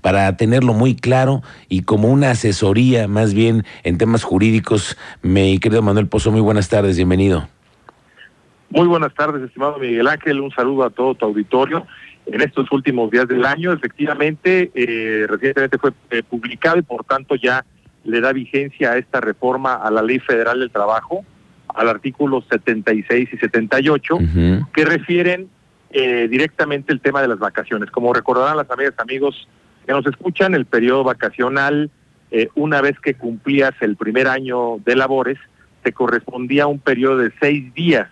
para tenerlo muy claro y como una asesoría más bien en temas jurídicos. Mi querido Manuel Pozo, muy buenas tardes, bienvenido. Muy buenas tardes, estimado Miguel Ángel, un saludo a todo tu auditorio. En estos últimos días del año, efectivamente, eh, recientemente fue eh, publicado y por tanto ya le da vigencia a esta reforma a la Ley Federal del Trabajo, al artículo 76 y 78, que refieren eh, directamente el tema de las vacaciones. Como recordarán las amigas amigos que nos escuchan, el periodo vacacional, eh, una vez que cumplías el primer año de labores, te correspondía un periodo de seis días.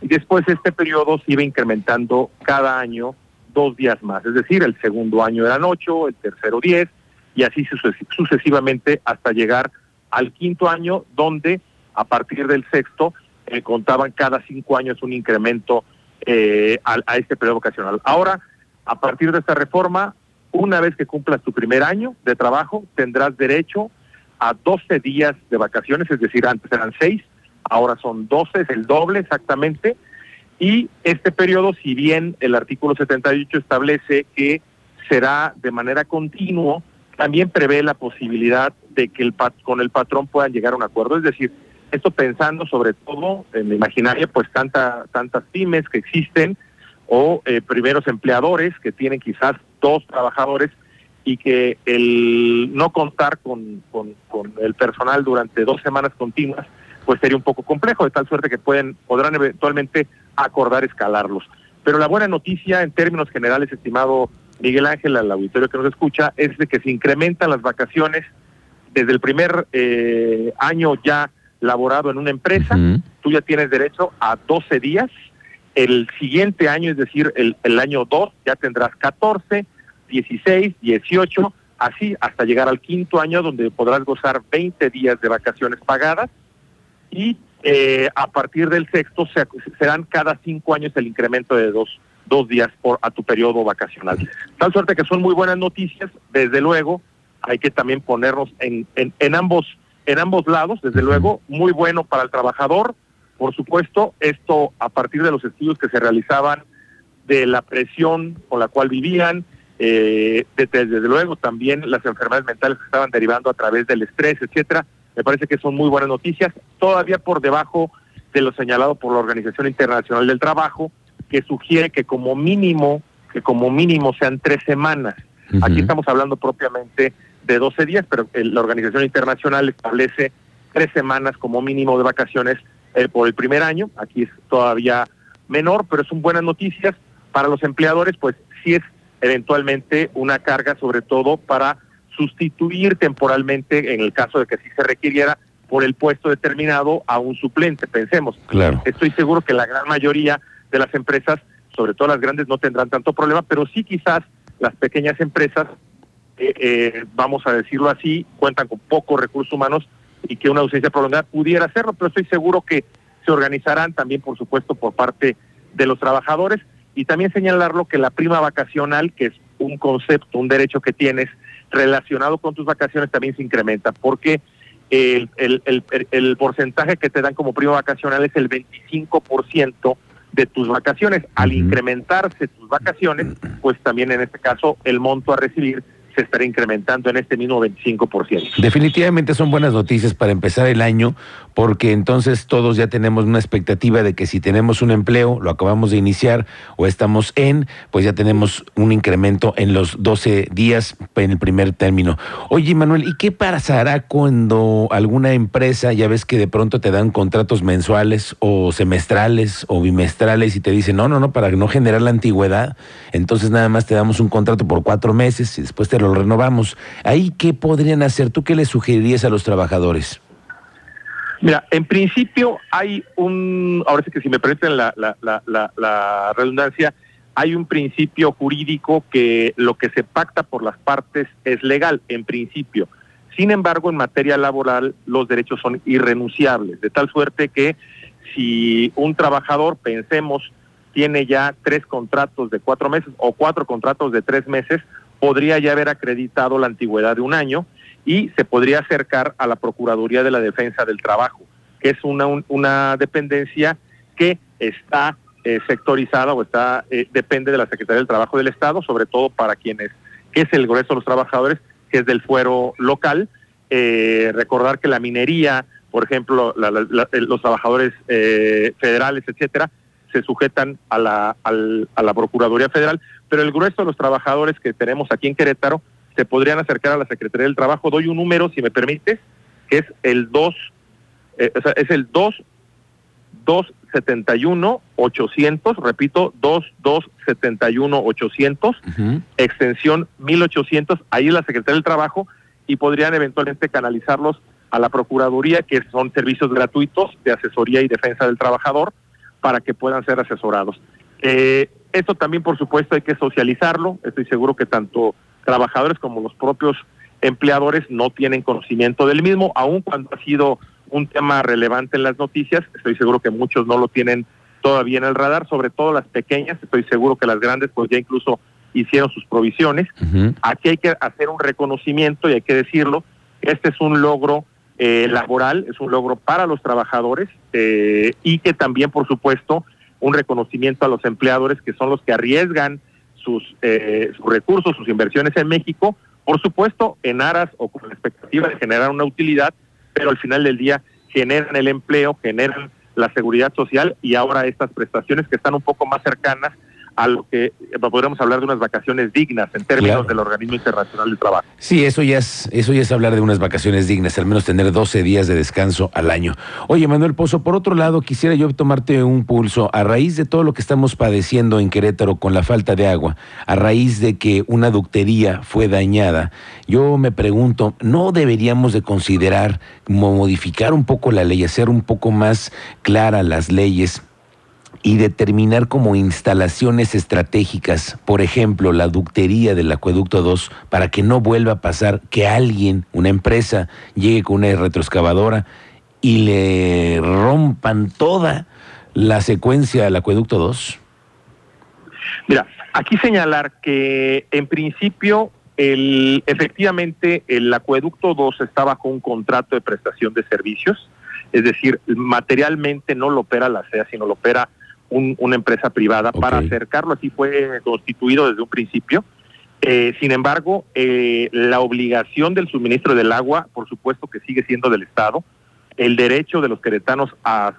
Y después este periodo se iba incrementando cada año dos días más. Es decir, el segundo año eran ocho, el tercero diez, y así sucesivamente hasta llegar al quinto año, donde a partir del sexto eh, contaban cada cinco años un incremento eh, a, este periodo vocacional. Ahora, a partir de esta reforma, una vez que cumplas tu primer año de trabajo, tendrás derecho a 12 días de vacaciones, es decir, antes eran 6, ahora son 12, es el doble exactamente. Y este periodo, si bien el artículo 78 establece que será de manera continua, también prevé la posibilidad de que con el patrón puedan llegar a un acuerdo. Es decir, esto pensando sobre todo en la imaginaria, pues tanta, tantas pymes que existen o eh, primeros empleadores que tienen quizás dos trabajadores y que el no contar con, con, el personal durante dos semanas continuas, pues sería un poco complejo, de tal suerte que pueden, podrán eventualmente acordar escalarlos. Pero la buena noticia en términos generales, estimado Miguel Ángel, al auditorio que nos escucha, es de que se incrementan las vacaciones desde el primer eh, año ya laborado en una empresa, tú ya tienes derecho a 12 días. El siguiente año, es decir, el, el año 2, ya tendrás 14, 16, 18, así hasta llegar al quinto año donde podrás gozar 20 días de vacaciones pagadas y eh, a partir del sexto serán cada cinco años el incremento de dos, dos días por, a tu periodo vacacional. Tal suerte que son muy buenas noticias, desde luego hay que también ponernos en, en, en ambos en ambos lados, desde luego, muy bueno para el trabajador, por supuesto, esto a partir de los estudios que se realizaban de la presión con la cual vivían, eh, desde, luego también las enfermedades mentales que estaban derivando a través del estrés, etcétera, me parece que son muy buenas noticias, todavía por debajo de lo señalado por la Organización Internacional del Trabajo, que sugiere que como mínimo, que como mínimo sean tres semanas. Aquí estamos hablando propiamente de 12 días, pero la Organización Internacional establece tres semanas como mínimo de vacaciones eh, por el primer año. Aquí es todavía menor, pero son buenas noticias para los empleadores, pues sí es eventualmente una carga, sobre todo para sustituir temporalmente, en el caso de que sí se requiriera, por el puesto determinado a un suplente. Pensemos, claro. estoy seguro que la gran mayoría de las empresas, sobre todo las grandes, no tendrán tanto problema, pero sí quizás las pequeñas empresas eh, vamos a decirlo así, cuentan con pocos recursos humanos y que una ausencia prolongada pudiera hacerlo, pero estoy seguro que se organizarán también, por supuesto, por parte de los trabajadores y también señalarlo que la prima vacacional, que es un concepto, un derecho que tienes relacionado con tus vacaciones, también se incrementa, porque el, el, el, el porcentaje que te dan como prima vacacional es el 25% de tus vacaciones. Al incrementarse tus vacaciones, pues también en este caso el monto a recibir se estará incrementando en este mismo 25%. Definitivamente son buenas noticias para empezar el año, porque entonces todos ya tenemos una expectativa de que si tenemos un empleo, lo acabamos de iniciar o estamos en, pues ya tenemos un incremento en los 12 días en el primer término. Oye, Manuel, ¿y qué pasará cuando alguna empresa, ya ves que de pronto te dan contratos mensuales o semestrales o bimestrales y te dicen, no, no, no, para no generar la antigüedad, entonces nada más te damos un contrato por cuatro meses y después te lo renovamos. ¿Ahí qué podrían hacer? ¿Tú qué le sugerirías a los trabajadores? Mira, en principio hay un, ahora sí que si me permiten la, la, la, la, redundancia, hay un principio jurídico que lo que se pacta por las partes es legal, en principio. Sin embargo, en materia laboral los derechos son irrenunciables, de tal suerte que si un trabajador, pensemos, tiene ya tres contratos de cuatro meses o cuatro contratos de tres meses, podría ya haber acreditado la antigüedad de un año y se podría acercar a la Procuraduría de la Defensa del Trabajo, que es una, dependencia que está eh, sectorizada o está eh, depende de la Secretaría del Trabajo del Estado, sobre todo para quienes que es el grueso de los trabajadores, que es del fuero local. Eh, recordar que la minería, por ejemplo, los trabajadores federales, etcétera, se sujetan a la, a la Procuraduría Federal, pero el grueso de los trabajadores que tenemos aquí en Querétaro se podrían acercar a la Secretaría del Trabajo. Doy un número, si me permites, que es el 2, eh, o sea, es el 2 271 800, repito, 2271 800, extensión 1800, ahí es la Secretaría del Trabajo y podrían eventualmente canalizarlos a la Procuraduría, que son servicios gratuitos de asesoría y defensa del trabajador, para que puedan ser asesorados. Eh, esto también, por supuesto, hay que socializarlo. Estoy seguro que tanto trabajadores como los propios empleadores no tienen conocimiento del mismo, aun cuando ha sido un tema relevante en las noticias. Estoy seguro que muchos no lo tienen todavía en el radar, sobre todo las pequeñas. Estoy seguro que las grandes, pues ya incluso hicieron sus provisiones. Aquí hay que hacer un reconocimiento y hay que decirlo. Este es un logro eh, laboral, es un logro para los trabajadores eh, y que también, por supuesto, un reconocimiento a los empleadores que son los que arriesgan sus, eh, sus recursos, sus inversiones en México, por supuesto, en aras o con la expectativa de generar una utilidad, pero al final del día generan el empleo, generan la seguridad social y ahora estas prestaciones que están un poco más cercanas a lo que eh, podríamos hablar de unas vacaciones dignas en términos del Organismo Internacional del Trabajo. Sí, eso ya es eso ya es hablar de unas vacaciones dignas, al menos tener 12 días de descanso al año. Oye, Manuel Pozo, por otro lado, quisiera yo tomarte un pulso a raíz de todo lo que estamos padeciendo en Querétaro con la falta de agua, a raíz de que una ductería fue dañada. Yo me pregunto, ¿no deberíamos de considerar modificar un poco la ley, hacer un poco más clara las leyes y determinar como instalaciones estratégicas, por ejemplo, la ductería del acueducto 2, para que no vuelva a pasar que alguien, una empresa, llegue con una retroexcavadora y le rompan toda la secuencia del acueducto 2? Mira, aquí señalar que en principio el, efectivamente el acueducto 2 está bajo un contrato de prestación de servicios, es decir, materialmente no lo opera la CEA, sino lo opera una empresa privada para acercarlo, así fue constituido desde un principio. Eh, sin embargo, eh, la obligación del suministro del agua, por supuesto que sigue siendo del Estado. El derecho de los queretanos a,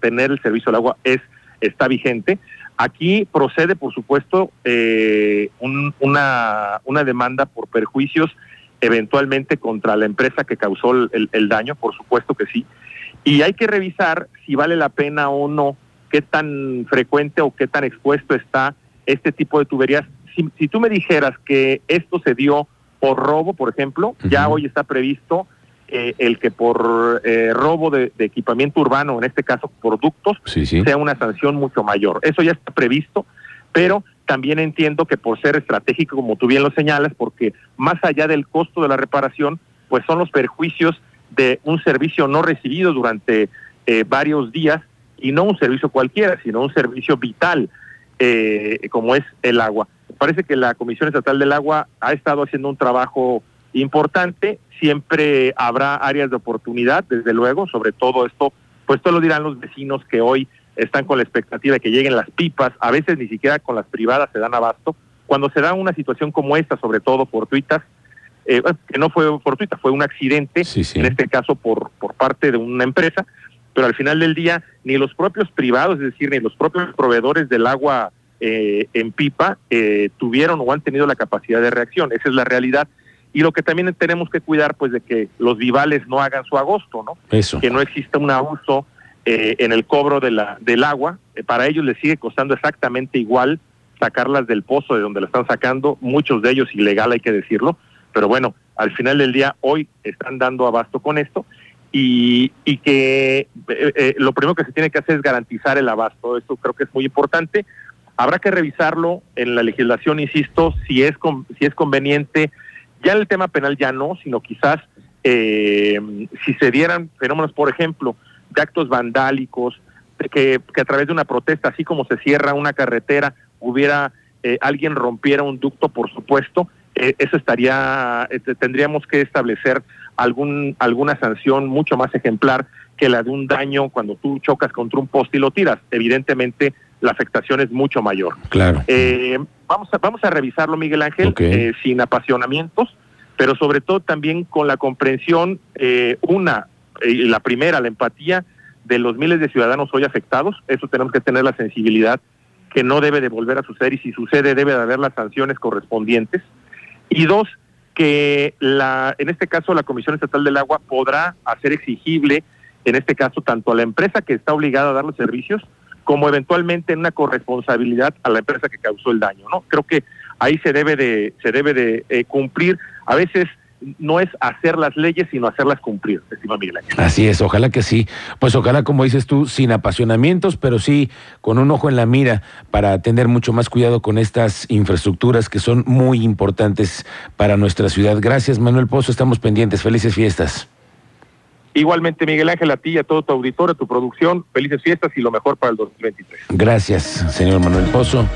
tener el servicio del agua es está vigente. Aquí procede, por supuesto, eh, una, una demanda por perjuicios eventualmente contra la empresa que causó el, el daño, por supuesto que sí. Y hay que revisar si vale la pena o no qué tan frecuente o qué tan expuesto está este tipo de tuberías. Si, tú me dijeras que esto se dio por robo, por ejemplo, ya hoy está previsto eh, el que por eh, robo de, equipamiento urbano, en este caso productos, sea una sanción mucho mayor. Eso ya está previsto, pero también entiendo que por ser estratégico, como tú bien lo señalas, porque más allá del costo de la reparación, pues son los perjuicios de un servicio no recibido durante eh, varios días y no un servicio cualquiera, sino un servicio vital eh, como es el agua. Parece que la Comisión Estatal del Agua ha estado haciendo un trabajo importante, siempre habrá áreas de oportunidad, desde luego, sobre todo esto, pues todo lo dirán los vecinos que hoy están con la expectativa de que lleguen las pipas, a veces ni siquiera con las privadas se dan abasto. Cuando se da una situación como esta, sobre todo fortuitas, eh, que no fue fortuita, fue un accidente, en este caso por, por parte de una empresa, pero al final del día ni los propios privados, es decir, ni los propios proveedores del agua eh, en pipa eh, tuvieron o han tenido la capacidad de reacción. Esa es la realidad. Y lo que también tenemos que cuidar, pues, de que los vivales no hagan su agosto, ¿no? Eso. Que no exista un abuso eh, en el cobro de la, del agua. para ellos les sigue costando exactamente igual sacarlas del pozo de donde la están sacando, muchos de ellos ilegal, hay que decirlo. Pero bueno, al final del día, hoy están dando abasto con esto y, y que eh, eh, lo primero que se tiene que hacer es garantizar el abasto. Esto creo que es muy importante. Habrá que revisarlo en la legislación, insisto, si es, si es conveniente. Ya en el tema penal ya no, sino quizás eh, si se dieran fenómenos, por ejemplo, de actos vandálicos, de que, que, a través de una protesta, así como se cierra una carretera, hubiera alguien rompiera un ducto, por supuesto, eso estaría, tendríamos que establecer algún, alguna sanción mucho más ejemplar que la de un daño cuando tú chocas contra un poste y lo tiras. Evidentemente la afectación es mucho mayor. Claro. Eh, vamos, a, vamos a revisarlo, Miguel Ángel, eh, sin apasionamientos, pero sobre todo también con la comprensión, eh, una, eh, la primera, la empatía de los miles de ciudadanos hoy afectados. Eso tenemos que tener la sensibilidad que no debe de volver a suceder y si sucede debe de haber las sanciones correspondientes. Y dos, que la, en este caso la Comisión Estatal del Agua podrá hacer exigible, en este caso, tanto a la empresa que está obligada a dar los servicios, como eventualmente en una corresponsabilidad a la empresa que causó el daño, ¿no? Creo que ahí se debe de, se debe de eh, cumplir. A veces no es hacer las leyes, sino hacerlas cumplir, estimado Miguel Ángel. Así es, ojalá que sí. Pues ojalá, como dices tú, sin apasionamientos, pero sí con un ojo en la mira para tener mucho más cuidado con estas infraestructuras que son muy importantes para nuestra ciudad. Gracias, Manuel Pozo. Estamos pendientes. Felices fiestas. Igualmente, Miguel Ángel, a ti y a todo tu auditorio, tu producción, felices fiestas y lo mejor para el 2023. Gracias, señor Manuel Pozo.